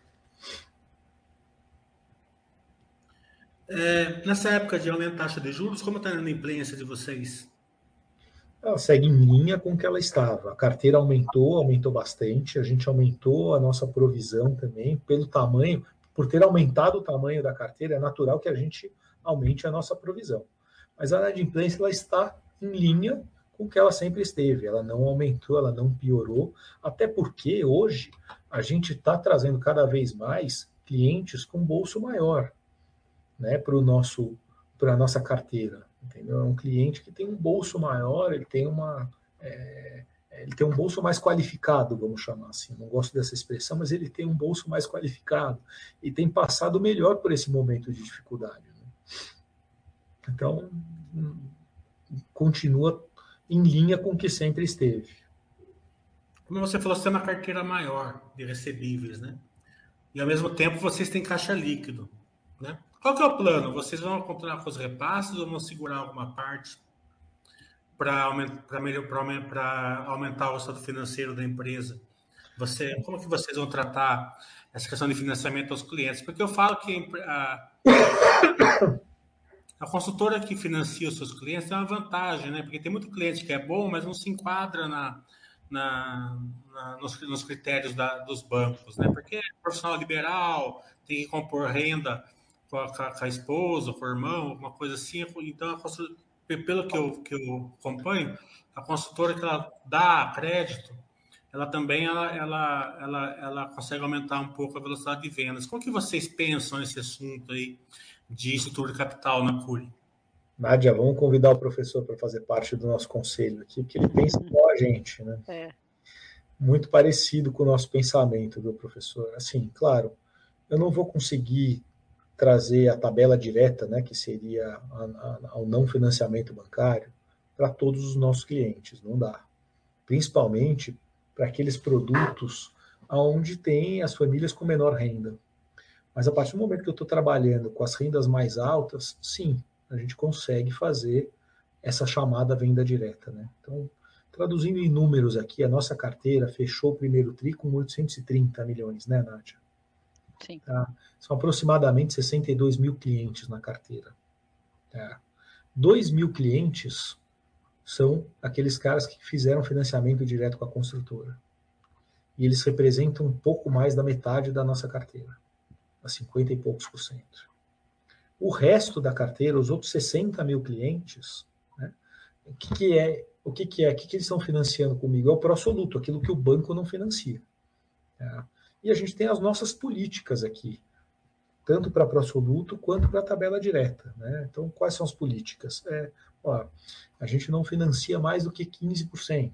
É, nessa época de aumento da taxa de juros, como está a inadimplência de vocês? Ela segue em linha com o que ela estava. A carteira aumentou, aumentou bastante. A gente aumentou a nossa provisão também pelo tamanho, por ter aumentado o tamanho da carteira, é natural que a gente aumente a nossa provisão. Mas a inadimplência ela está em linha com o que ela sempre esteve. Ela não aumentou, ela não piorou, até porque hoje a gente está trazendo cada vez mais clientes com bolso maior né, para o nosso para a nossa carteira, entendeu? É um cliente que tem um bolso maior, ele tem uma é, ele tem um bolso mais qualificado, vamos chamar assim. Não gosto dessa expressão, mas ele tem um bolso mais qualificado e tem passado melhor por esse momento de dificuldade. Né? Então, continua em linha com o que sempre esteve. Como você falou, você tem uma carteira maior de recebíveis, né? E ao mesmo tempo vocês têm caixa líquido, né? Qual que é o plano? Vocês vão continuar com os repasses ou vão segurar alguma parte para aumentar, aumentar o estado financeiro da empresa? Você, como que vocês vão tratar essa questão de financiamento aos clientes? Porque eu falo que a, a consultora que financia os seus clientes tem uma vantagem, né? Porque tem muito cliente que é bom, mas não se enquadra na, na, na nos, nos, critérios da, dos bancos, né? Porque é profissional liberal, tem que compor renda com a, com a esposa, com o irmão, alguma coisa assim. Então, a pelo que eu, que eu acompanho, a consultora que ela dá crédito, ela também ela, ela, ela, ela consegue aumentar um pouco a velocidade de vendas. Como que vocês pensam nesse assunto aí de estrutura de capital na CURI? Nádia, vamos convidar o professor para fazer parte do nosso conselho aqui, porque ele pensa igual a gente, né? É. Muito parecido com o nosso pensamento, viu, professor? Assim, claro, eu não vou conseguir trazer a tabela direta, né, que seria o não financiamento bancário, para todos os nossos clientes, não dá. Principalmente para aqueles produtos onde tem as famílias com menor renda. Mas a partir do momento que eu estou trabalhando com as rendas mais altas, sim, a gente consegue fazer essa chamada venda direta. Né? Então, traduzindo em números aqui, a nossa carteira fechou o primeiro TRI com 830 milhões, né, Nádia? Tá? São aproximadamente 62 mil clientes na carteira. Tá? 2 mil clientes são aqueles caras que fizeram financiamento direto com a construtora. E eles representam um pouco mais da metade da nossa carteira, a 50 e poucos por cento. O resto da carteira, os outros 60 mil clientes, né, o que, que, é? O que, que é? O que, que eles estão financiando comigo? É o pró-soluto, aquilo que o banco não financia. Tá? E a gente tem as nossas políticas aqui, tanto para pró-soluto quanto para a tabela direta. Né? Então, quais são as políticas? É, ó, a gente não financia mais do que 15%,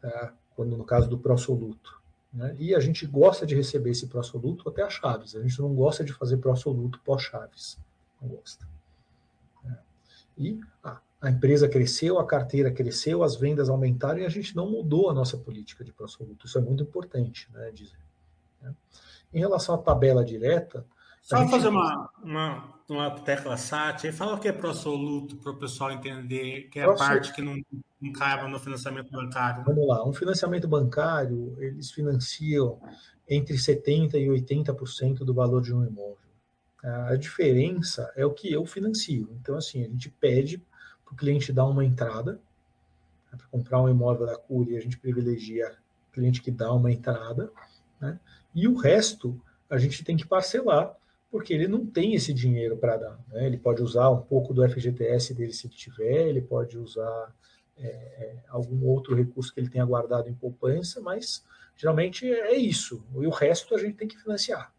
tá? quando no caso do pró-soluto. Né? E a gente gosta de receber esse pró-soluto até a chaves. A gente não gosta de fazer pró-soluto pós-chaves. Não gosta. É. E ah, a empresa cresceu, a carteira cresceu, as vendas aumentaram e a gente não mudou a nossa política de pró-soluto. Isso é muito importante né, dizer. Né? Em relação à tabela direta. Só gente... fazer uma, uma, uma tecla SAT, fala o que é pró-soluto para o pessoal entender, que é a parte que não, não cabe no financiamento bancário. Vamos lá, um financiamento bancário, eles financiam entre 70% e 80% do valor de um imóvel. A diferença é o que eu financio. Então, assim, a gente pede para o cliente dar uma entrada, né, para comprar um imóvel da Curia, a gente privilegia o cliente que dá uma entrada, né? E o resto a gente tem que parcelar, porque ele não tem esse dinheiro para dar. Né? Ele pode usar um pouco do FGTS dele se tiver, ele pode usar é, é, algum outro recurso que ele tenha guardado em poupança, mas geralmente é isso. E o resto a gente tem que financiar.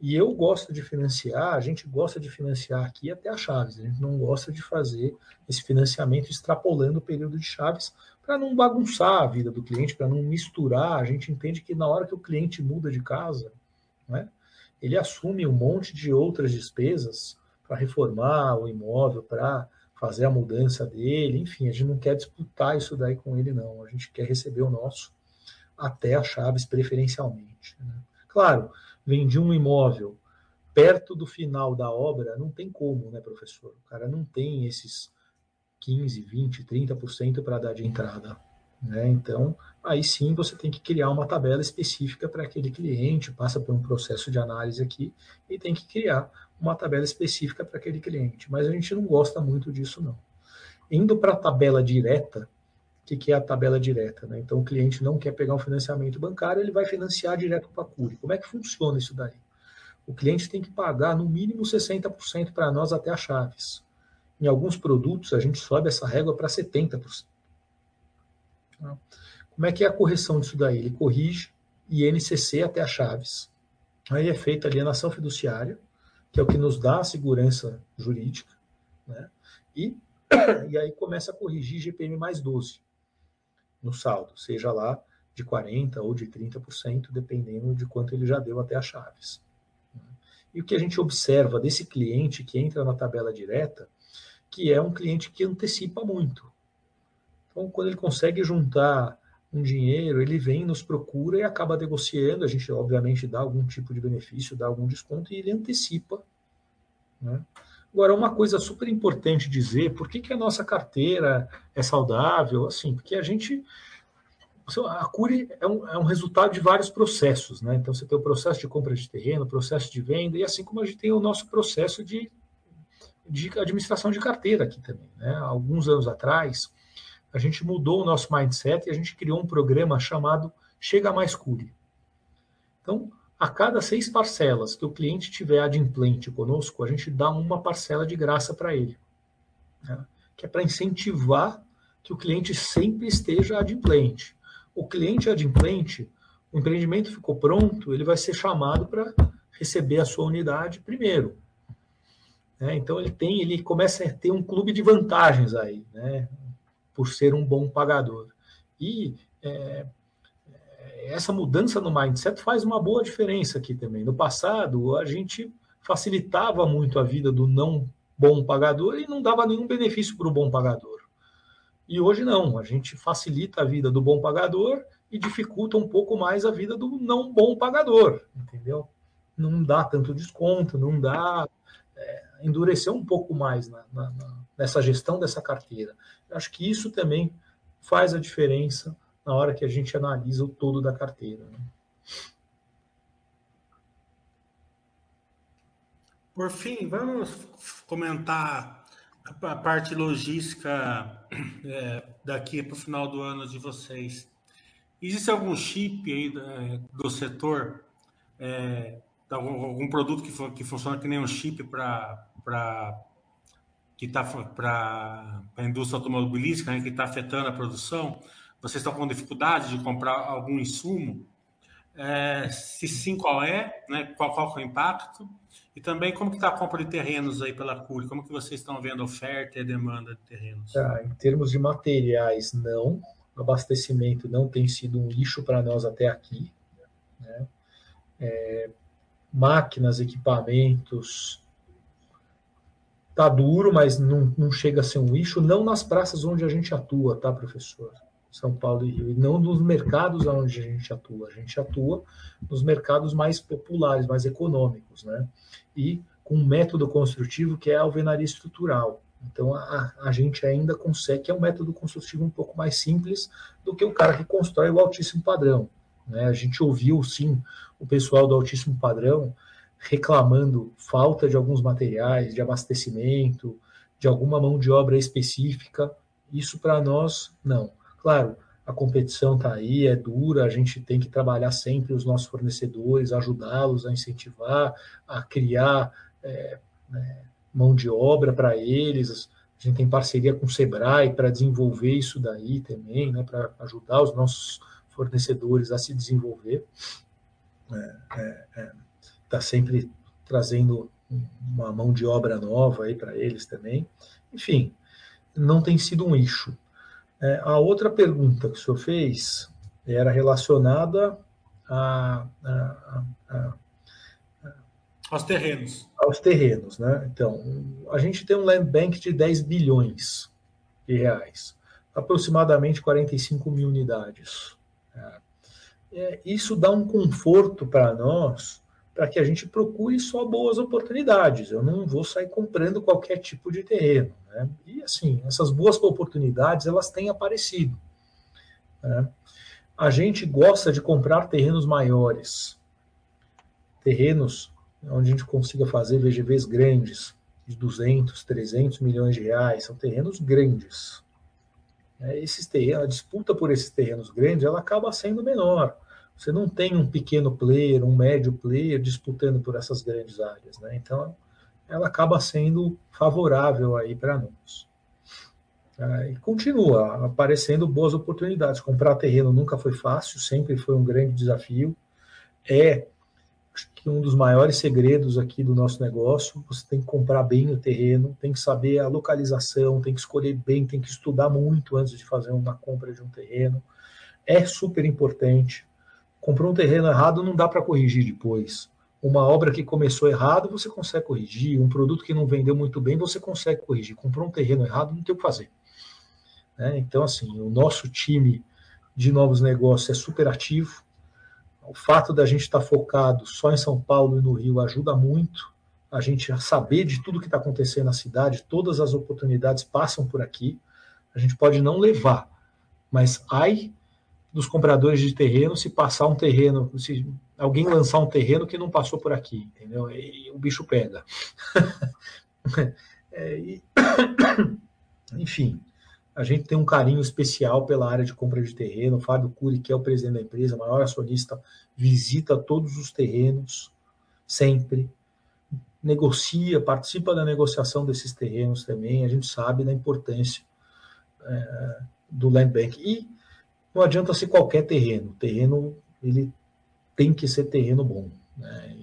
E eu gosto de financiar, a gente gosta de financiar aqui até a chaves. A gente não gosta de fazer esse financiamento extrapolando o período de chaves para não bagunçar a vida do cliente, para não misturar. A gente entende que na hora que o cliente muda de casa, né, ele assume um monte de outras despesas para reformar o imóvel, para fazer a mudança dele, enfim, a gente não quer disputar isso daí com ele, não. A gente quer receber o nosso até a chaves preferencialmente. Né? Claro, vendi um imóvel perto do final da obra, não tem como, né, professor? O cara não tem esses 15, 20, 30% para dar de entrada. Né? Então, aí sim você tem que criar uma tabela específica para aquele cliente, passa por um processo de análise aqui e tem que criar uma tabela específica para aquele cliente. Mas a gente não gosta muito disso, não. Indo para a tabela direta, o que, é a tabela direta? Né? Então, o cliente não quer pegar um financiamento bancário, ele vai financiar direto para a CURI. Como é que funciona isso daí? O cliente tem que pagar no mínimo 60% para nós até as chaves. Em alguns produtos, a gente sobe essa régua para 70%. Tá? Como é que é a correção disso daí? Ele corrige INCC até as chaves. Aí é feita a alienação fiduciária, que é o que nos dá a segurança jurídica, né? e, e aí começa a corrigir GPM mais 12. no saldo, seja lá de 40% ou de 30%, dependendo de quanto ele já deu até as chaves. E o que a gente observa desse cliente que entra na tabela direta, que é um cliente que antecipa muito. Então, quando ele consegue juntar um dinheiro, ele vem, nos procura e acaba negociando. A gente, obviamente, dá algum tipo de benefício, dá algum desconto e ele antecipa. Né? Agora, uma coisa super importante dizer, por que, que a nossa carteira é saudável? Assim, porque a gente a Cure é um, é um, resultado de vários processos, né? Então você tem o processo de compra de terreno, o processo de venda, e assim como a gente tem o nosso processo de, de administração de carteira aqui também. Né? Alguns anos atrás, a gente mudou o nosso mindset e a gente criou um programa chamado Chega Mais Cure. Então, a cada seis parcelas que o cliente tiver adimplente conosco, a gente dá uma parcela de graça para ele. Né? Que é para incentivar que o cliente sempre esteja adimplente o cliente adimplente, o empreendimento ficou pronto, ele vai ser chamado para receber a sua unidade primeiro. É, então ele tem, ele começa a ter um clube de vantagens aí, né, por ser um bom pagador. E é, essa mudança no mindset faz uma boa diferença aqui também. No passado, a gente facilitava muito a vida do não bom pagador e não dava nenhum benefício para o bom pagador. E hoje não, a gente facilita a vida do bom pagador e dificulta um pouco mais a vida do não bom pagador, entendeu? Não dá tanto desconto, não dá. Endurecer um pouco mais na, na, nessa gestão dessa carteira. Eu acho que isso também faz a diferença na hora que a gente analisa o todo da carteira. Né? Por fim, vamos comentar a parte logística é, daqui para o final do ano de vocês. Existe algum chip aí é, do setor, é, algum, algum, produto que, que funciona que nem um chip para que está para a indústria automobilística, né, que está afetando a produção? Vocês estão com dificuldade de comprar algum insumo? É, se sim, qual é? Né, qual, qual é o impacto? E também como que está a compra de terrenos aí pela CURI? Como que vocês estão vendo a oferta e a demanda de terrenos? Ah, em termos de materiais, não. Abastecimento não tem sido um lixo para nós até aqui. Né? É, máquinas, equipamentos, tá duro, mas não, não chega a ser um lixo, não nas praças onde a gente atua, tá, professor? São Paulo e Rio, e não nos mercados onde a gente atua. A gente atua nos mercados mais populares, mais econômicos, né? E com um método construtivo que é a alvenaria estrutural. Então, a, a gente ainda consegue, é um método construtivo um pouco mais simples do que o cara que constrói o altíssimo padrão. Né? A gente ouviu, sim, o pessoal do altíssimo padrão reclamando falta de alguns materiais, de abastecimento, de alguma mão de obra específica. Isso para nós, não. Claro, a competição está aí, é dura, a gente tem que trabalhar sempre os nossos fornecedores, ajudá-los a incentivar, a criar é, né, mão de obra para eles. A gente tem parceria com o Sebrae para desenvolver isso daí também, né, para ajudar os nossos fornecedores a se desenvolver. Está é, é, tá sempre trazendo uma mão de obra nova aí para eles também. Enfim, não tem sido um eixo. É, a outra pergunta que o senhor fez era relacionada a, a, a, aos terrenos. Aos terrenos, né? Então, a gente tem um land bank de 10 bilhões de reais, aproximadamente 45 mil unidades. É, isso dá um conforto para nós para que a gente procure só boas oportunidades. Eu não vou sair comprando qualquer tipo de terreno. Né? E assim, essas boas oportunidades elas têm aparecido. Né? A gente gosta de comprar terrenos maiores, terrenos onde a gente consiga fazer VGVs grandes, de 200, 300 milhões de reais, são terrenos grandes. É, esses terrenos, a disputa por esses terrenos grandes, ela acaba sendo menor. Você não tem um pequeno player, um médio player disputando por essas grandes áreas, né? Então, ela acaba sendo favorável aí para nós. Ah, e continua aparecendo boas oportunidades. Comprar terreno nunca foi fácil, sempre foi um grande desafio. É que um dos maiores segredos aqui do nosso negócio, você tem que comprar bem o terreno, tem que saber a localização, tem que escolher bem, tem que estudar muito antes de fazer uma compra de um terreno. É super importante. Comprou um terreno errado, não dá para corrigir depois. Uma obra que começou errado, você consegue corrigir. Um produto que não vendeu muito bem, você consegue corrigir. Comprou um terreno errado, não tem o que fazer. Né? Então, assim, o nosso time de novos negócios é super ativo o fato da gente estar focado só em São Paulo e no Rio ajuda muito a gente a saber de tudo que está acontecendo na cidade, todas as oportunidades passam por aqui. A gente pode não levar, mas ai dos compradores de terreno se passar um terreno, se alguém lançar um terreno que não passou por aqui, entendeu? E o bicho pega. é, e... Enfim, a gente tem um carinho especial pela área de compra de terreno. O Fábio Cury, que é o presidente da empresa, maior acionista, visita todos os terrenos, sempre. Negocia, participa da negociação desses terrenos também. A gente sabe da importância é, do land bank. E não adianta ser qualquer terreno. O terreno, ele tem que ser terreno bom. Né?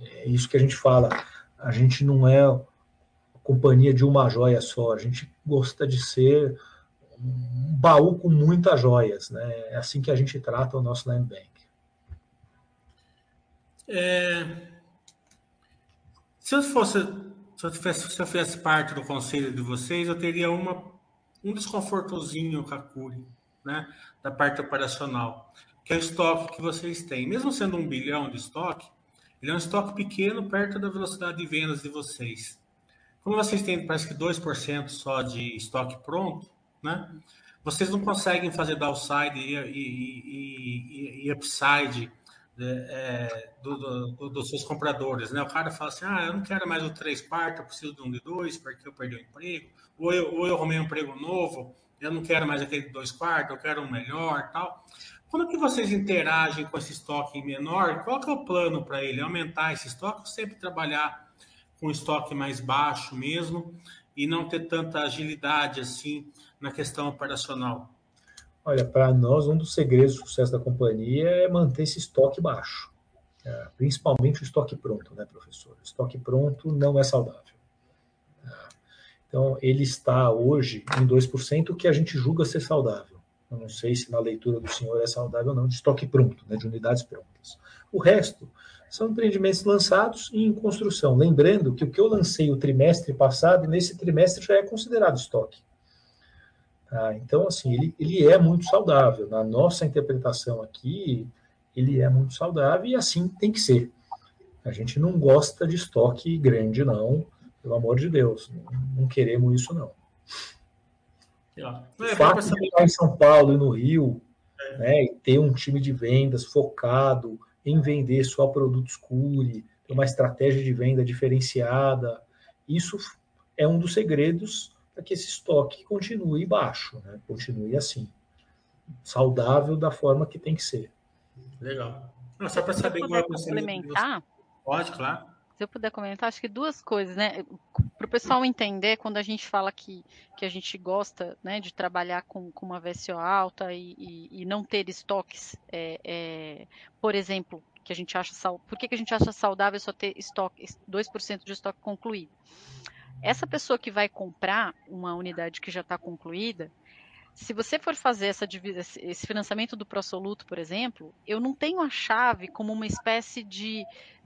é isso que a gente fala. A gente não é companhia de uma joia só. A gente gosta de ser um baú com muitas joias. Né? É assim que a gente trata o nosso land bank. É... Se eu fosse, se eu, tivesse, se eu fizesse parte do conselho de vocês, eu teria uma, um desconfortozinho com a Curi, né? Da parte operacional, que é o estoque que vocês têm. Mesmo sendo um bilhão de estoque, ele é um estoque pequeno perto da velocidade de vendas de vocês. Como vocês têm, parece que 2% só de estoque pronto, né? Vocês não conseguem fazer downside e, e, e, e upside né, é, do, do, dos seus compradores, né? O cara fala assim, ah, eu não quero mais o 3 quartos, eu preciso de um de dois porque eu perdi o emprego, ou eu, ou eu arrumei um emprego novo, eu não quero mais aquele de dois quartos, eu quero um melhor tal. Quando que vocês interagem com esse estoque menor, qual que é o plano para ele? Aumentar esse estoque ou sempre trabalhar com estoque mais baixo mesmo e não ter tanta agilidade assim na questão operacional? Olha, para nós, um dos segredos do sucesso da companhia é manter esse estoque baixo. É, principalmente o estoque pronto, né, professor? O estoque pronto não é saudável. É, então, ele está hoje em 2%, que a gente julga ser saudável. Eu não sei se na leitura do senhor é saudável ou não, de estoque pronto, né, de unidades prontas. O resto são empreendimentos lançados e em construção. Lembrando que o que eu lancei o trimestre passado, nesse trimestre já é considerado estoque. Tá? Então, assim, ele, ele é muito saudável. Na nossa interpretação aqui, ele é muito saudável e assim tem que ser. A gente não gosta de estoque grande, não, pelo amor de Deus. Não, não queremos isso, não. O fato de estar em São Paulo e no Rio, é. né, e ter um time de vendas focado, em vender só produtos Cure, uma estratégia de venda diferenciada. Isso é um dos segredos para que esse estoque continue baixo, né? continue assim, saudável da forma que tem que ser. Legal. Não, só para saber igual complementar. Pode, claro. Se eu puder comentar, acho que duas coisas, né? Para o pessoal entender, quando a gente fala que, que a gente gosta né, de trabalhar com, com uma VSO alta e, e, e não ter estoques, é, é, por exemplo, que a gente acha por que, que a gente acha saudável só ter estoque, 2% de estoque concluído? Essa pessoa que vai comprar uma unidade que já está concluída, se você for fazer essa, esse financiamento do Prosoluto, por exemplo, eu não tenho a chave como uma espécie de,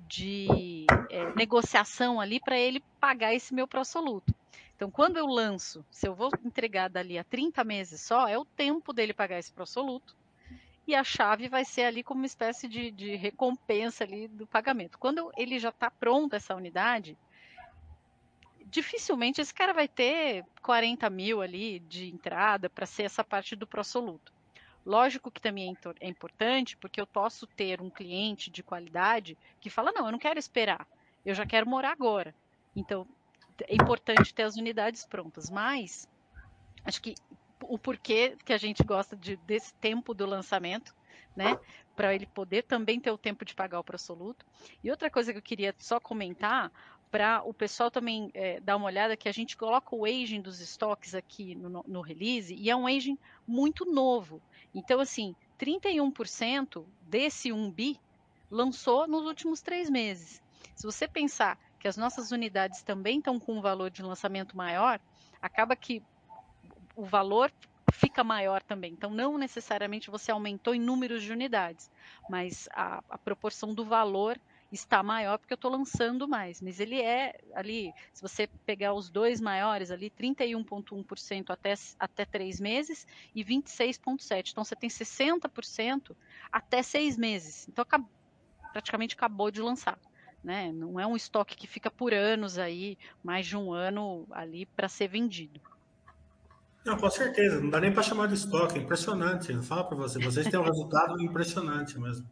de é, negociação ali para ele pagar esse meu Prosoluto. Então, quando eu lanço, se eu vou entregar dali a 30 meses só, é o tempo dele pagar esse Prosoluto. E a chave vai ser ali como uma espécie de, de recompensa ali do pagamento. Quando ele já está pronta essa unidade, dificilmente esse cara vai ter 40 mil ali de entrada para ser essa parte do prosoluto. Lógico que também é, é importante, porque eu posso ter um cliente de qualidade que fala: não, eu não quero esperar, eu já quero morar agora. Então, é importante ter as unidades prontas. Mas, acho que o porquê que a gente gosta de, desse tempo do lançamento, né? Para ele poder também ter o tempo de pagar o prosoluto. E outra coisa que eu queria só comentar, para o pessoal também é, dar uma olhada que a gente coloca o aging dos estoques aqui no, no release e é um aging muito novo. Então, assim, 31% desse 1 bi lançou nos últimos três meses. Se você pensar que as nossas unidades também estão com um valor de lançamento maior, acaba que o valor fica maior também. Então, não necessariamente você aumentou em números de unidades, mas a, a proporção do valor está maior porque eu estou lançando mais. Mas ele é ali, se você pegar os dois maiores ali, 31,1% até, até três meses e 26,7%. Então você tem 60% até seis meses. Então praticamente acabou de lançar. Né? Não é um estoque que fica por anos aí, mais de um ano ali para ser vendido. Não, com certeza, não dá nem para chamar de estoque, é impressionante. Eu falo para você, vocês têm um resultado impressionante mesmo.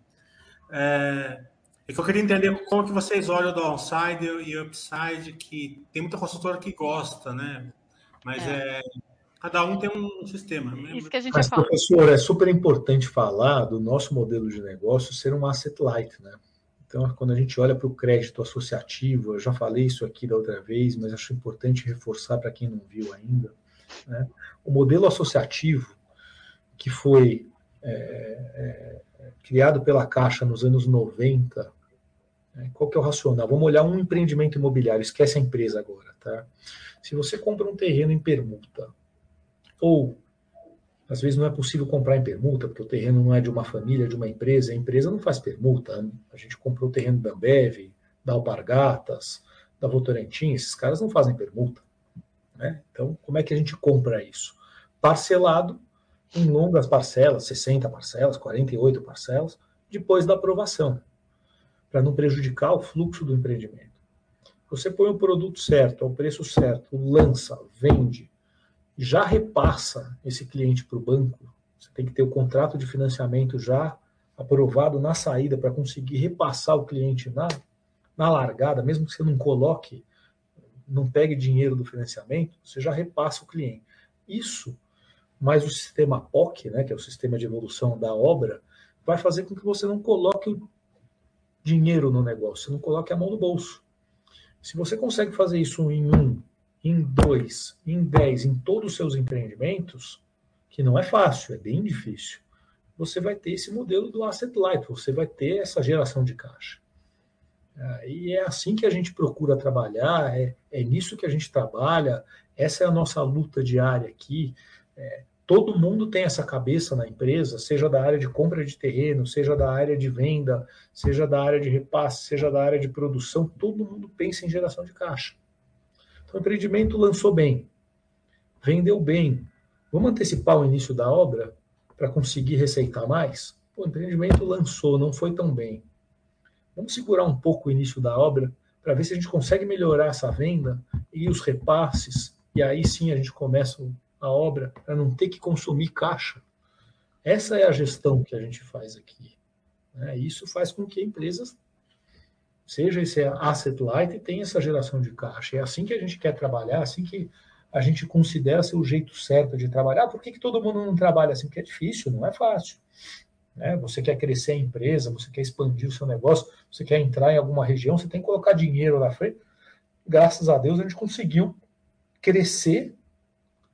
É, é que eu queria entender como que vocês olham o downside e o upside, que tem muita consultora que gosta, né? Mas é. é cada um tem um sistema. Né? Isso que a gente Mas, fala. professor, é super importante falar do nosso modelo de negócio ser um asset light, né? Então, quando a gente olha para o crédito associativo, eu já falei isso aqui da outra vez, mas acho importante reforçar para quem não viu ainda. Né? O modelo associativo, que foi é, é, criado pela Caixa nos anos 90, né? qual que é o racional? Vamos olhar um empreendimento imobiliário, esquece a empresa agora. Tá? Se você compra um terreno em permuta, ou às vezes não é possível comprar em permuta, porque o terreno não é de uma família, de uma empresa. A empresa não faz permuta. A gente comprou o terreno da Ambev, da Alpargatas, da Votorantim. Esses caras não fazem permuta. Né? Então, como é que a gente compra isso? Parcelado em longas parcelas, 60 parcelas, 48 parcelas, depois da aprovação, para não prejudicar o fluxo do empreendimento. Você põe o produto certo, ao preço certo, lança, vende, já repassa esse cliente para o banco, você tem que ter o contrato de financiamento já aprovado na saída para conseguir repassar o cliente na, na largada, mesmo que você não coloque, não pegue dinheiro do financiamento, você já repassa o cliente. Isso, mais o sistema POC, né, que é o sistema de evolução da obra, vai fazer com que você não coloque o dinheiro no negócio, não coloque a mão no bolso. Se você consegue fazer isso em um, em dois, em dez, em todos os seus empreendimentos, que não é fácil, é bem difícil, você vai ter esse modelo do asset light, você vai ter essa geração de caixa. E é assim que a gente procura trabalhar, é, é nisso que a gente trabalha, essa é a nossa luta diária aqui. É, todo mundo tem essa cabeça na empresa, seja da área de compra de terreno, seja da área de venda, seja da área de repasse, seja da área de produção, todo mundo pensa em geração de caixa. Então, o empreendimento lançou bem, vendeu bem. Vamos antecipar o início da obra para conseguir receitar mais? o empreendimento lançou, não foi tão bem. Vamos segurar um pouco o início da obra para ver se a gente consegue melhorar essa venda e os repasses, e aí sim a gente começa a obra para não ter que consumir caixa. Essa é a gestão que a gente faz aqui. Né? Isso faz com que empresas seja esse asset light, tem essa geração de caixa. É assim que a gente quer trabalhar, assim que a gente considera ser o jeito certo de trabalhar. Por que, que todo mundo não trabalha assim? Porque é difícil, não é fácil. Né? Você quer crescer a empresa, você quer expandir o seu negócio, você quer entrar em alguma região, você tem que colocar dinheiro na frente. Graças a Deus a gente conseguiu crescer,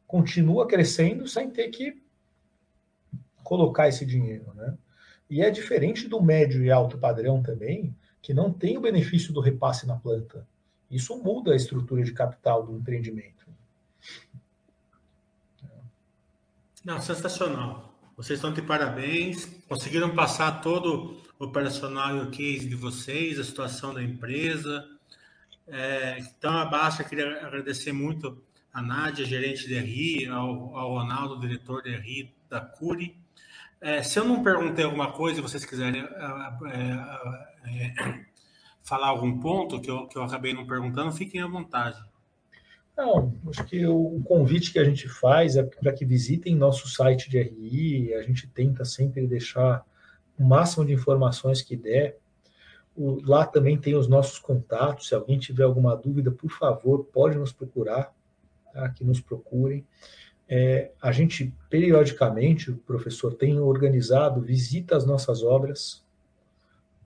continua crescendo sem ter que colocar esse dinheiro. Né? E é diferente do médio e alto padrão também, que não tem o benefício do repasse na planta. Isso muda a estrutura de capital do empreendimento. Não, sensacional. Vocês estão de parabéns. Conseguiram passar todo o operacional e o case de vocês, a situação da empresa. É, então, a queria agradecer muito a Nádia, gerente de RI, ao, ao Ronaldo, diretor de RI da Curi. É, se eu não perguntei alguma coisa vocês quiserem é, é, é, falar algum ponto que eu, que eu acabei não perguntando, fiquem à vontade. Não, acho que o convite que a gente faz é para que visitem nosso site de RI, a gente tenta sempre deixar o máximo de informações que der. O, lá também tem os nossos contatos, se alguém tiver alguma dúvida, por favor, pode nos procurar, tá? que nos procurem. É, a gente, periodicamente, o professor tem organizado visita às nossas obras,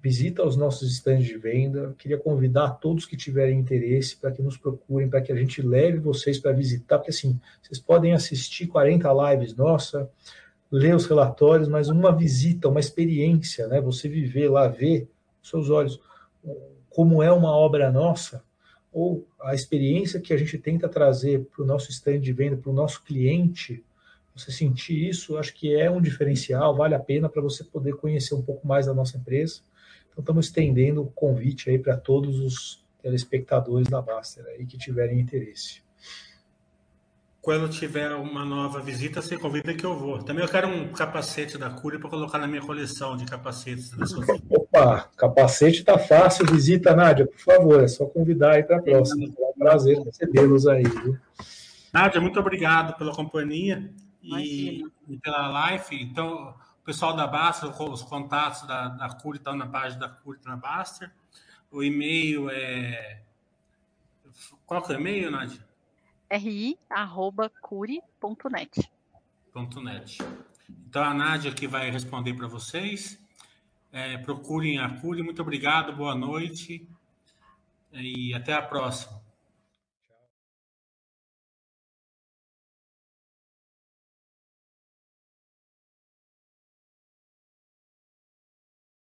visita aos nossos estandes de venda. Queria convidar todos que tiverem interesse para que nos procurem, para que a gente leve vocês para visitar, porque assim, vocês podem assistir 40 lives nossa, ler os relatórios, mas uma visita, uma experiência, né? Você viver lá, ver seus olhos como é uma obra nossa, ou a experiência que a gente tenta trazer para o nosso stand de venda, para o nosso cliente, você sentir isso, acho que é um diferencial, vale a pena para você poder conhecer um pouco mais da nossa empresa. Então, estamos estendendo o convite aí para todos os telespectadores da Baster aí que tiverem interesse. Quando tiver uma nova visita, você convida que eu vou. Também eu quero um capacete da Cúria para colocar na minha coleção de capacetes. Opa, capacete está fácil. Visita, Nádia, por favor. É só convidar aí para a próxima. É um prazer recebê-los aí. Viu? Nádia, muito obrigado pela companhia e, e, pela live. Então, o pessoal da Baster, os contatos da, da Cúria estão na página da Cúria na Baster. O e-mail é. Qual que é o e-mail, Nádia? ri.curi.net. .net. Então a Nádia que vai responder para vocês. É, procurem a Curi. Muito obrigado, boa noite e até a próxima.